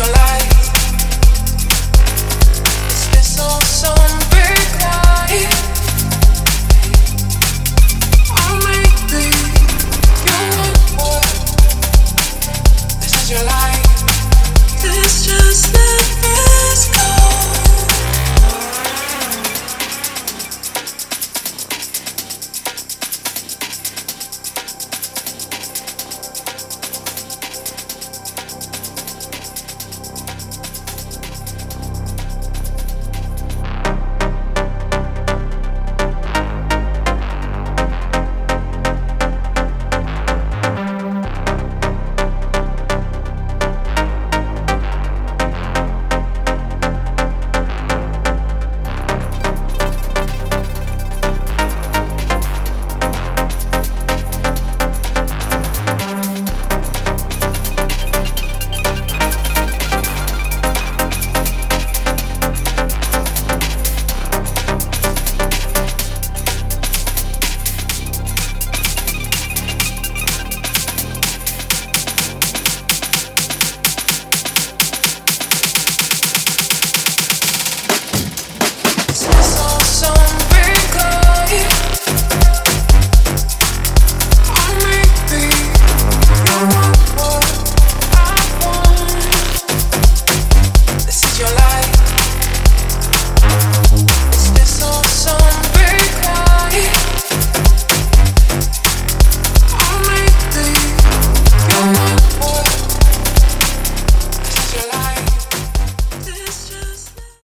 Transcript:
your life.